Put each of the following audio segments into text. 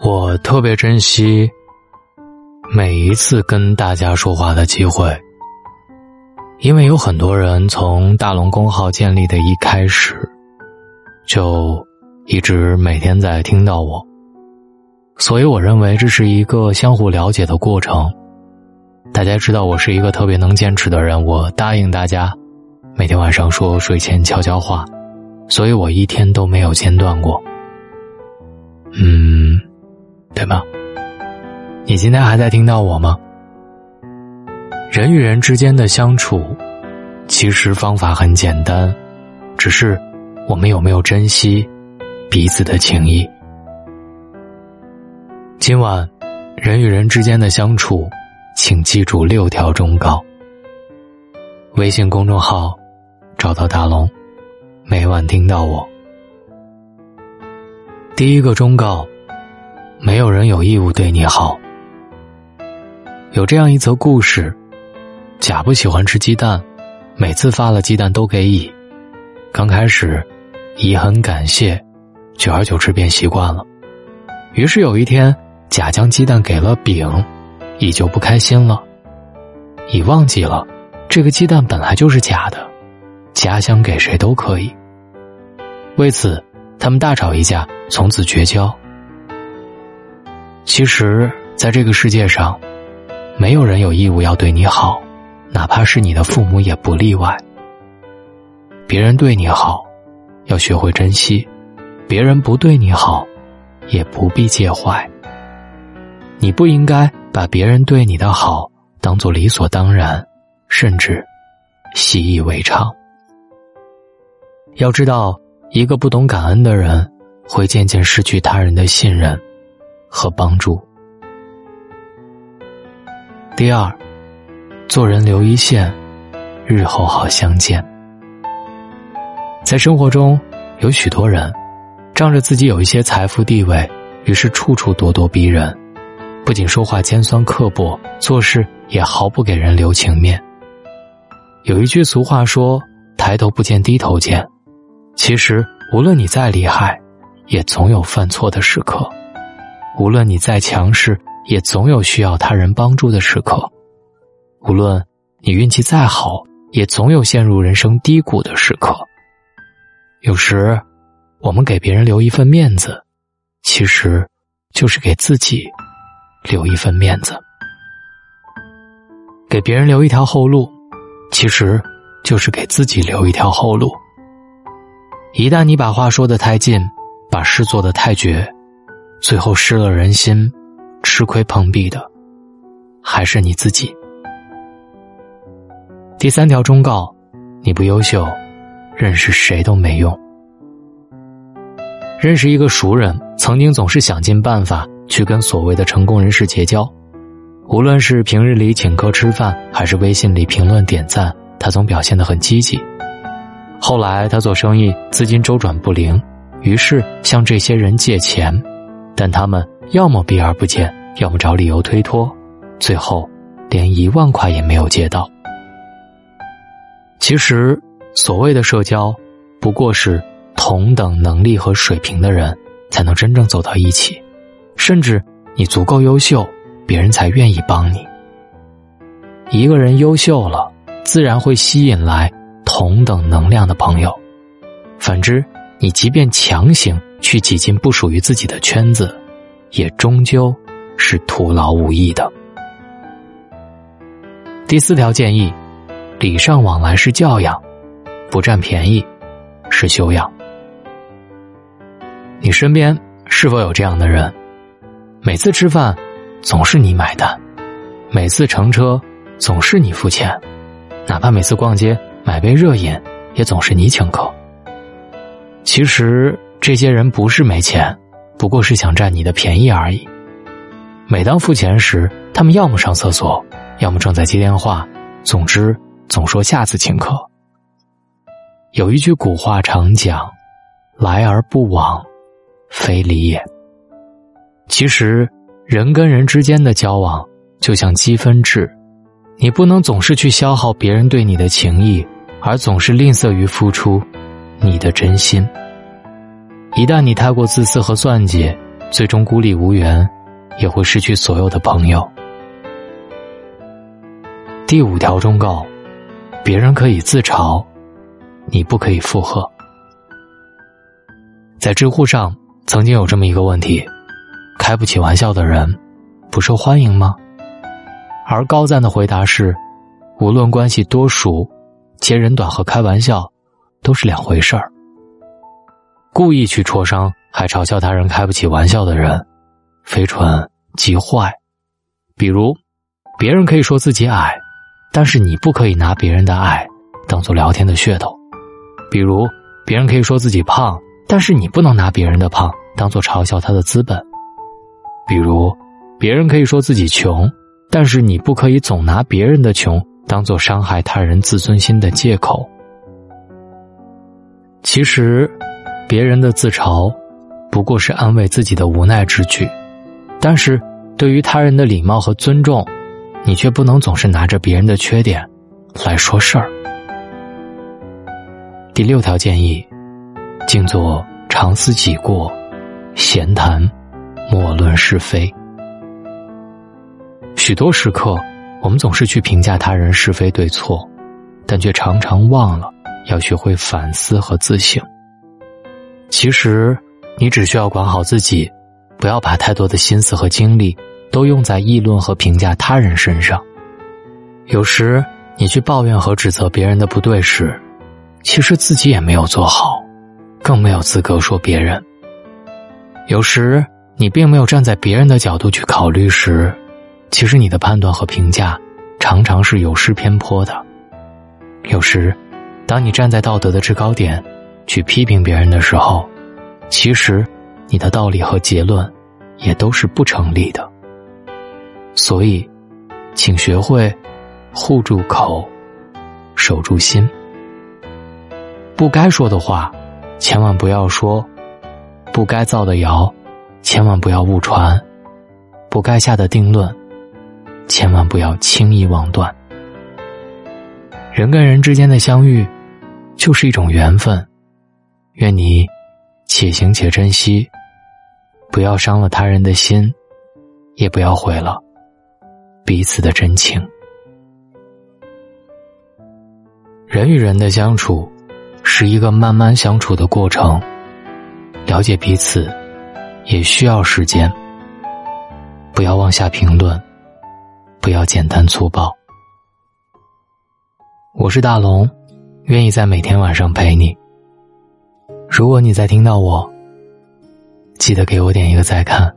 我特别珍惜每一次跟大家说话的机会，因为有很多人从大龙公号建立的一开始，就一直每天在听到我，所以我认为这是一个相互了解的过程。大家知道我是一个特别能坚持的人，我答应大家每天晚上说睡前悄悄话，所以我一天都没有间断过。嗯。对吗？你今天还在听到我吗？人与人之间的相处，其实方法很简单，只是我们有没有珍惜彼此的情谊。今晚，人与人之间的相处，请记住六条忠告。微信公众号找到大龙，每晚听到我。第一个忠告。没有人有义务对你好。有这样一则故事：甲不喜欢吃鸡蛋，每次发了鸡蛋都给乙。刚开始，乙很感谢，久而久之便习惯了。于是有一天，甲将鸡蛋给了丙，乙就不开心了。乙忘记了，这个鸡蛋本来就是假的，甲想给谁都可以。为此，他们大吵一架，从此绝交。其实，在这个世界上，没有人有义务要对你好，哪怕是你的父母也不例外。别人对你好，要学会珍惜；别人不对你好，也不必介怀。你不应该把别人对你的好当做理所当然，甚至习以为常。要知道，一个不懂感恩的人，会渐渐失去他人的信任。和帮助。第二，做人留一线，日后好相见。在生活中，有许多人仗着自己有一些财富地位，于是处处咄咄逼人，不仅说话尖酸刻薄，做事也毫不给人留情面。有一句俗话说：“抬头不见低头见。”其实，无论你再厉害，也总有犯错的时刻。无论你再强势，也总有需要他人帮助的时刻；无论你运气再好，也总有陷入人生低谷的时刻。有时，我们给别人留一份面子，其实就是给自己留一份面子；给别人留一条后路，其实就是给自己留一条后路。一旦你把话说的太近，把事做的太绝。最后失了人心，吃亏碰壁的还是你自己。第三条忠告：你不优秀，认识谁都没用。认识一个熟人，曾经总是想尽办法去跟所谓的成功人士结交，无论是平日里请客吃饭，还是微信里评论点赞，他总表现得很积极。后来他做生意资金周转不灵，于是向这些人借钱。但他们要么避而不见，要么找理由推脱，最后连一万块也没有借到。其实，所谓的社交，不过是同等能力和水平的人才能真正走到一起，甚至你足够优秀，别人才愿意帮你。一个人优秀了，自然会吸引来同等能量的朋友；反之，你即便强行。去挤进不属于自己的圈子，也终究是徒劳无益的。第四条建议：礼尚往来是教养，不占便宜是修养。你身边是否有这样的人？每次吃饭总是你买单，每次乘车总是你付钱，哪怕每次逛街买杯热饮也总是你请客。其实。这些人不是没钱，不过是想占你的便宜而已。每当付钱时，他们要么上厕所，要么正在接电话，总之总说下次请客。有一句古话常讲：“来而不往，非礼也。”其实，人跟人之间的交往就像积分制，你不能总是去消耗别人对你的情谊，而总是吝啬于付出你的真心。一旦你太过自私和算计，最终孤立无援，也会失去所有的朋友。第五条忠告：别人可以自嘲，你不可以附和。在知乎上曾经有这么一个问题：开不起玩笑的人，不受欢迎吗？而高赞的回答是：无论关系多熟，揭人短和开玩笑都是两回事儿。故意去戳伤还嘲笑他人开不起玩笑的人，非蠢即坏。比如，别人可以说自己矮，但是你不可以拿别人的矮当做聊天的噱头；比如，别人可以说自己胖，但是你不能拿别人的胖当做嘲笑他的资本；比如，别人可以说自己穷。但是你不可以总拿别人的穷当做伤害他人自尊心的借口。其实，别人的自嘲不过是安慰自己的无奈之举，但是对于他人的礼貌和尊重，你却不能总是拿着别人的缺点来说事儿。第六条建议：静坐常思己过，闲谈莫论是非。许多时刻，我们总是去评价他人是非对错，但却常常忘了要学会反思和自省。其实，你只需要管好自己，不要把太多的心思和精力都用在议论和评价他人身上。有时，你去抱怨和指责别人的不对时，其实自己也没有做好，更没有资格说别人。有时，你并没有站在别人的角度去考虑时。其实你的判断和评价，常常是有失偏颇的。有时，当你站在道德的制高点，去批评别人的时候，其实你的道理和结论，也都是不成立的。所以，请学会护住口，守住心。不该说的话，千万不要说；不该造的谣，千万不要误传；不该下的定论。千万不要轻易妄断。人跟人之间的相遇，就是一种缘分。愿你且行且珍惜，不要伤了他人的心，也不要毁了彼此的真情。人与人的相处，是一个慢慢相处的过程。了解彼此，也需要时间。不要妄下评论。不要简单粗暴。我是大龙，愿意在每天晚上陪你。如果你在听到我，记得给我点一个再看。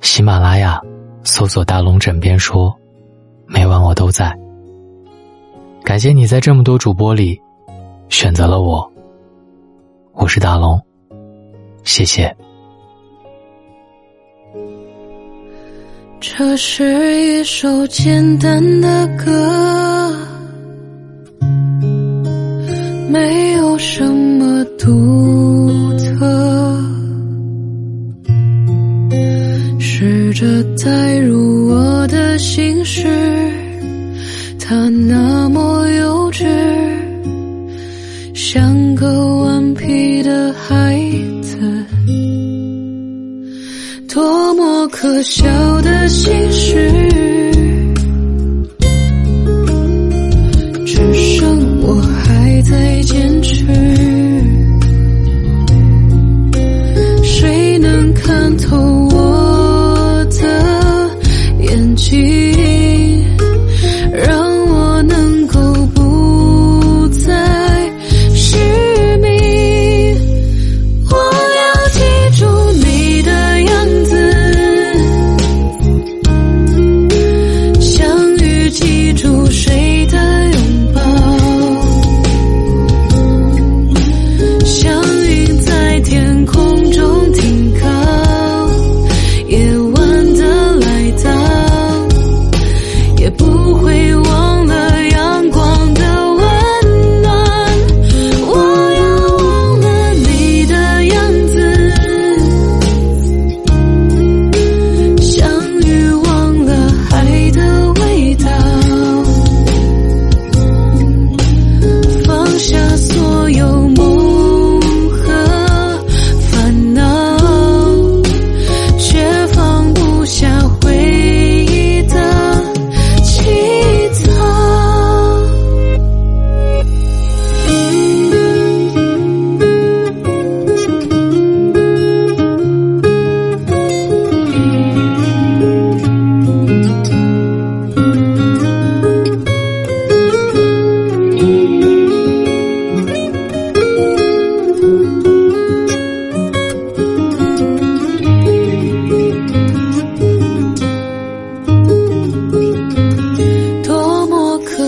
喜马拉雅搜索“大龙枕边说”，每晚我都在。感谢你在这么多主播里选择了我。我是大龙，谢谢。这是一首简单的歌，孩子。多么可笑的心事，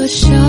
笑。